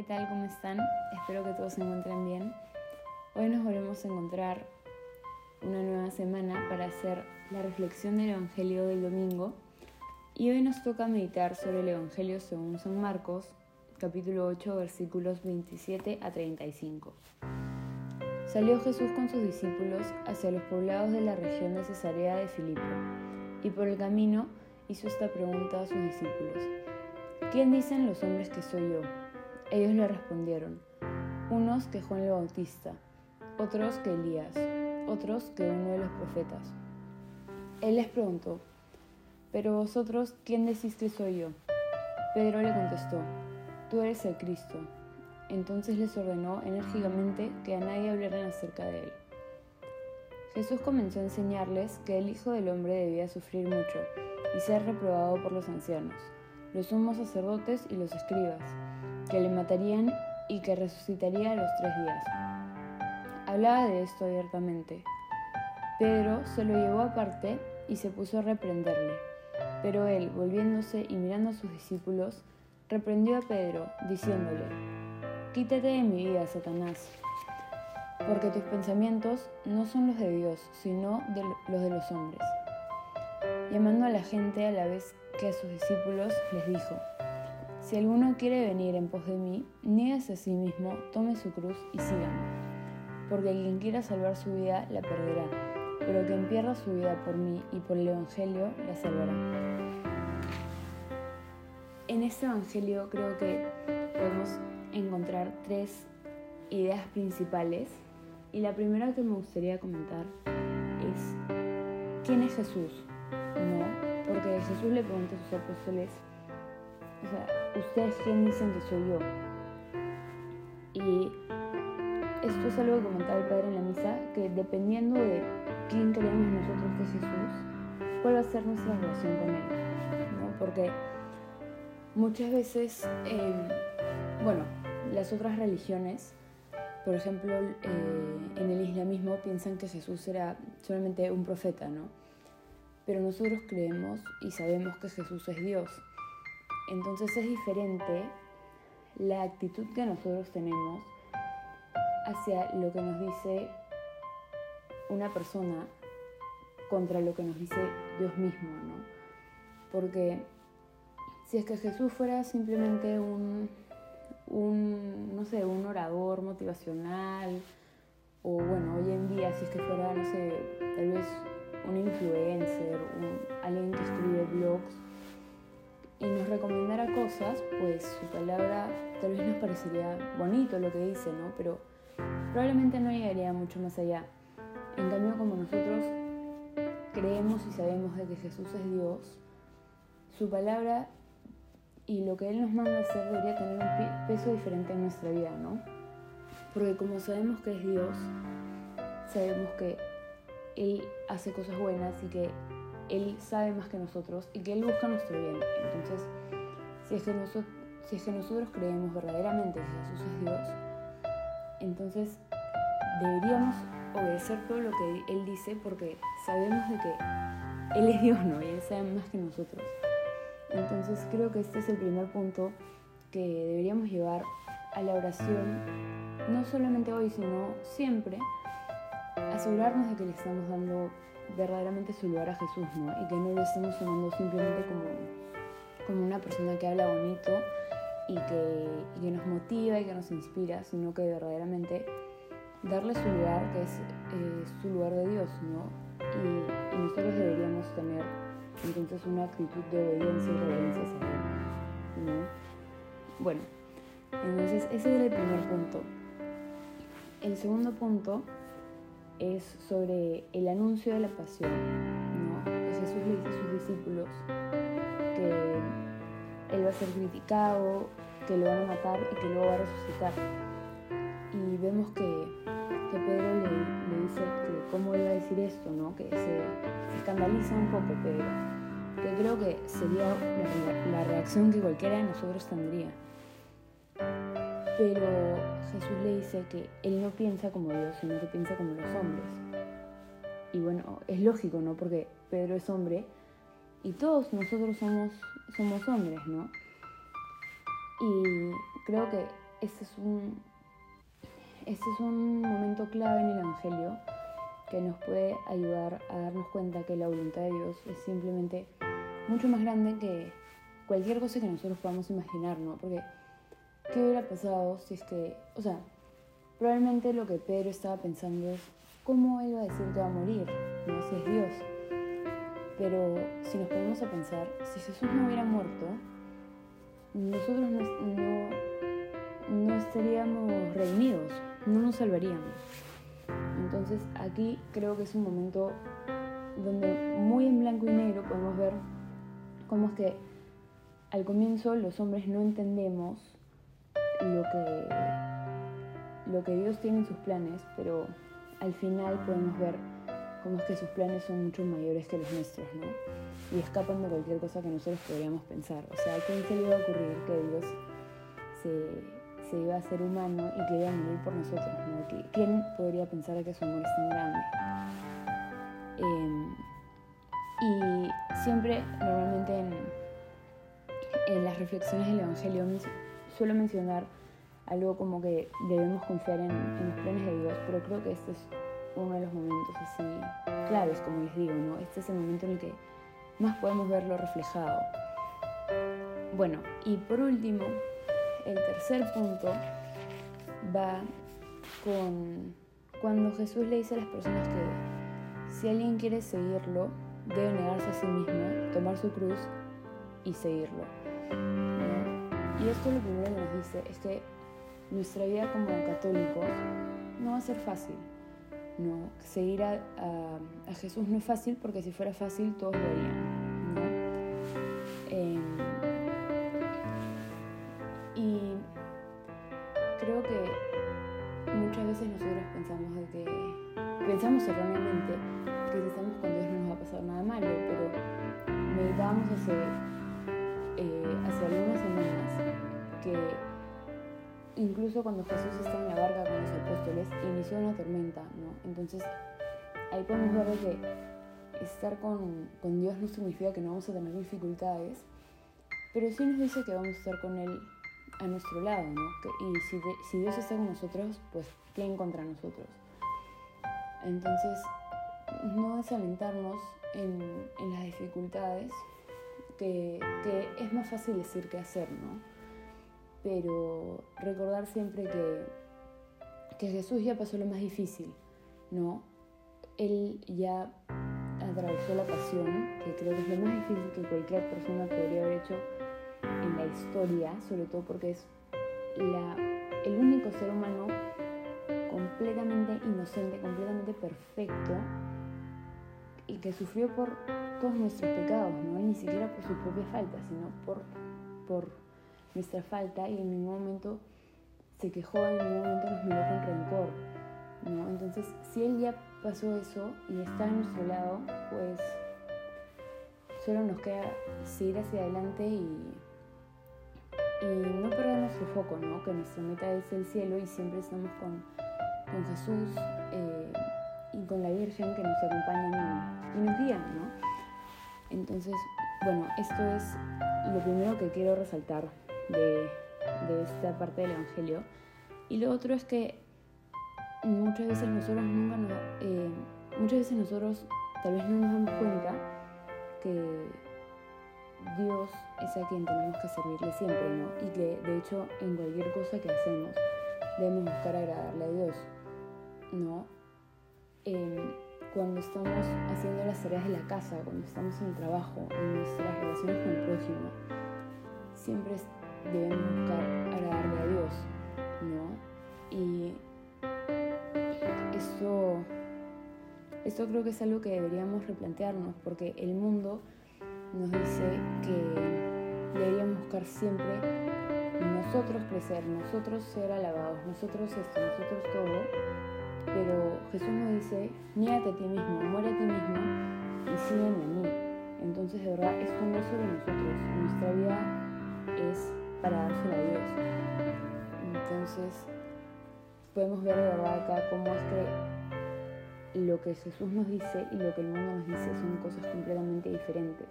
¿qué tal? ¿Cómo están? Espero que todos se encuentren bien. Hoy nos volvemos a encontrar una nueva semana para hacer la reflexión del Evangelio del domingo y hoy nos toca meditar sobre el Evangelio según San Marcos, capítulo 8, versículos 27 a 35. Salió Jesús con sus discípulos hacia los poblados de la región de Cesarea de Filipo y por el camino hizo esta pregunta a sus discípulos. ¿Quién dicen los hombres que soy yo? Ellos le respondieron, unos que Juan el Bautista, otros que Elías, otros que uno de los profetas. Él les preguntó, pero vosotros, ¿quién decís que soy yo? Pedro le contestó, tú eres el Cristo. Entonces les ordenó enérgicamente que a nadie hablaran acerca de él. Jesús comenzó a enseñarles que el Hijo del Hombre debía sufrir mucho y ser reprobado por los ancianos los sumos sacerdotes y los escribas, que le matarían y que resucitaría a los tres días. Hablaba de esto abiertamente. Pedro se lo llevó aparte y se puso a reprenderle. Pero él, volviéndose y mirando a sus discípulos, reprendió a Pedro, diciéndole, Quítate de mi vida, Satanás, porque tus pensamientos no son los de Dios, sino los de los hombres. Llamando a la gente a la vez que a sus discípulos les dijo, Si alguno quiere venir en pos de mí, niéguese a sí mismo, tome su cruz y sígame. Porque quien quiera salvar su vida la perderá, pero quien pierda su vida por mí y por el Evangelio la salvará. En este Evangelio creo que podemos encontrar tres ideas principales y la primera que me gustaría comentar es ¿quién es Jesús? No porque Jesús le pregunta a sus apóstoles, o sea, ¿ustedes dicen que soy yo? Y esto es algo que comentaba el Padre en la misa, que dependiendo de quién creemos nosotros que es Jesús, cuál va a ser nuestra relación con Él. ¿no? Porque muchas veces, em, bueno, las otras religiones, por ejemplo, eh, en el islamismo piensan que Jesús era solamente un profeta, ¿no? pero nosotros creemos y sabemos que Jesús es Dios. Entonces es diferente la actitud que nosotros tenemos hacia lo que nos dice una persona contra lo que nos dice Dios mismo, ¿no? Porque si es que Jesús fuera simplemente un, un, no sé, un orador motivacional, o bueno, hoy en día si es que fuera, no sé, tal vez un influencer, alguien que escribe blogs y nos recomendara cosas, pues su palabra tal vez nos parecería bonito lo que dice, ¿no? Pero probablemente no llegaría mucho más allá. En cambio, como nosotros creemos y sabemos de que Jesús es Dios, su palabra y lo que Él nos manda a hacer debería tener un peso diferente en nuestra vida, ¿no? Porque como sabemos que es Dios, sabemos que él hace cosas buenas y que Él sabe más que nosotros y que Él busca nuestro bien. Entonces, si es que, nosotros, si es nosotros creemos verdaderamente que Jesús es Dios, entonces deberíamos obedecer todo lo que Él dice porque sabemos de que Él es Dios, ¿no? Y Él sabe más que nosotros. Entonces creo que este es el primer punto que deberíamos llevar a la oración, no solamente hoy, sino siempre, asegurarnos de que le estamos dando verdaderamente su lugar a Jesús, ¿no? Y que no lo estamos tomando simplemente como, como una persona que habla bonito y que, que, nos motiva y que nos inspira, sino que verdaderamente darle su lugar, que es eh, su lugar de Dios, ¿no? Y, nosotros deberíamos tener entonces una actitud de obediencia y reverencia hacia Él, ¿no? Bueno, entonces ese es el primer punto. El segundo punto es sobre el anuncio de la pasión. ¿no? Que Jesús le dice a sus discípulos que Él va a ser criticado, que lo van a matar y que luego va a resucitar. Y vemos que, que Pedro le, le, dice que cómo iba a decir esto, ¿no? que se, escandaliza un poco Pedro, que creo que sería la reacción que cualquiera de nosotros tendría. Pero Jesús le dice que Él no piensa como Dios, sino que piensa como los hombres. Y bueno, es lógico, ¿no? Porque Pedro es hombre y todos nosotros somos, somos hombres, ¿no? Y creo que este es un, este es un momento clave en el Evangelio que nos puede ayudar a darnos cuenta que la voluntad de Dios es simplemente mucho más grande que cualquier cosa que nosotros podamos imaginar, ¿no? Porque, ¿qué hubiera pasado si es que, o sea, probablemente lo que Pedro estaba pensando es, ¿cómo él va a decir que va a morir? ¿No? Si es Dios. Pero si nos ponemos a pensar, si Jesús no hubiera muerto, nosotros no, no, estaríamos reunidos, no nos salvaríamos. Entonces aquí creo que es un momento donde muy en blanco y negro podemos ver cómo es que al comienzo los hombres no entendemos lo que, lo que Dios tiene en sus planes, pero al final podemos ver cómo es que sus planes son mucho mayores que los nuestros, ¿no? Y escapan de cualquier cosa que nosotros podríamos pensar. O sea, ¿a quién se le iba a ocurrir que Dios se, iba a hacer humano y que iba a morir por nosotros, ¿no? ¿Quién podría pensar que su amor es tan grande? Em, y siempre, normalmente en en las reflexiones del Evangelio suelo mencionar algo como que debemos confiar en, los planes de Dios, pero creo que este es uno de los momentos así claves, como les digo, ¿no? Este es el momento en el que más podemos verlo reflejado. Bueno, y por último, el tercer punto va con cuando Jesús le dice a las personas que si alguien quiere seguirlo, debe negarse a sí mismo, tomar su cruz y seguirlo. Y esto lo primero que nos dice es que nuestra vida como católicos no va a ser fácil. No, seguir a, Jesús no es fácil porque si fuera fácil todos lo harían. ¿no? Em, y creo que muchas veces nosotros pensamos de que pensamos erróneamente que si estamos con Dios no nos va a pasar nada malo, pero meditábamos hace eh, hace algunas semanas que incluso cuando Jesús está en la barca con los apóstoles, inició una tormenta, ¿no? Entonces, ahí podemos ver que estar con, con, Dios no significa que no vamos a tener dificultades, pero sí nos dice que vamos a estar con Él a nuestro lado, ¿no? y si, si, Dios está con nosotros, pues ¿quién contra nosotros? Entonces, no desalentarnos en, en las dificultades, que, es más fácil decir que hacer, ¿no? Pero recordar siempre que, que Jesús ya pasó lo más difícil, ¿no? Él ya atravesó la pasión, que creo que es lo más difícil que cualquier persona podría haber hecho en la historia, sobre todo porque es el único ser humano completamente inocente, completamente perfecto y que sufrió por todos nuestros pecados, ¿no? ni siquiera por sus propias faltas, sino por, por nuestra falta y en ningún momento se quejó, en ningún momento nos miró con rencor. ¿no? Entonces, si Él ya pasó eso y está a nuestro lado, pues solo nos queda seguir hacia adelante y, y no perder nuestro foco, ¿no? que nuestra meta es el cielo y siempre estamos con, con Jesús eh, y con la Virgen que nos acompañan y, nos guían. ¿no? Entonces, bueno, esto es lo primero que quiero resaltar de, esta parte del Evangelio. Y lo otro es que muchas veces nosotros nunca nos, eh, muchas veces nosotros tal vez no nos damos cuenta que Dios es a quien tenemos que servirle siempre, ¿no? Y que de hecho en cualquier cosa que hacemos debemos buscar agradarle a Dios, ¿no? Em, cuando estamos haciendo las tareas de la casa, cuando estamos en el trabajo, en nuestras relaciones con el prójimo, siempre debemos buscar agradarle a Dios, ¿no? Y eso, esto creo que es algo que deberíamos replantearnos, porque el mundo nos dice que deberíamos buscar siempre nosotros crecer, nosotros ser alabados, nosotros esto, nosotros todo, pero Jesús nos dice, niégate a ti mismo, muere a ti mismo y sígueme a mí. Entonces, de verdad, esto no es sobre nosotros. Nuestra vida es para dársela a Dios. Entonces, podemos ver de verdad acá cómo es que lo que Jesús nos dice y lo que el mundo nos dice son cosas completamente diferentes.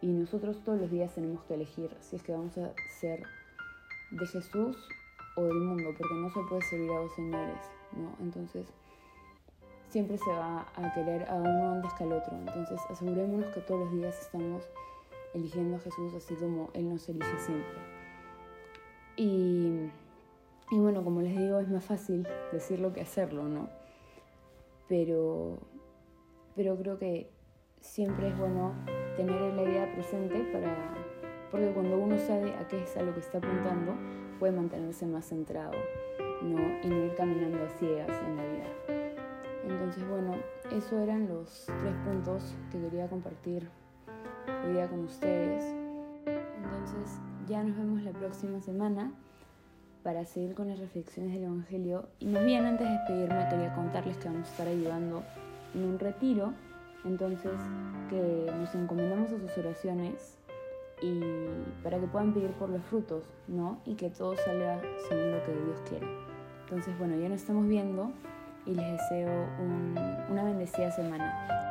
Y nosotros todos los días tenemos que elegir si es que vamos a ser de Jesús o del mundo, porque no se puede servir a dos señores, ¿no? Entonces, siempre se va a querer a uno antes que al otro. Entonces, asegurémonos que todos los días estamos eligiendo a Jesús así como Él nos elige siempre. Y, y bueno, como les digo, es más fácil decirlo que hacerlo, ¿no? Pero, pero creo que siempre es bueno tener la idea presente para, porque cuando uno sabe a qué es a lo que está apuntando, puede mantenerse más centrado, ¿no? Y no ir caminando a ciegas en la vida. Entonces, bueno, esos eran los tres puntos que quería compartir hoy día con ustedes. Entonces, ya nos vemos la próxima semana para seguir con las reflexiones del Evangelio. Y más bien antes de despedirme quería contarles que vamos a estar ayudando en un retiro, entonces que nos encomendamos a sus oraciones y para que puedan pedir por los frutos, ¿no? Y que todo salga según lo que Dios quiere. Entonces, bueno, ya nos estamos viendo y les deseo una bendecida semana.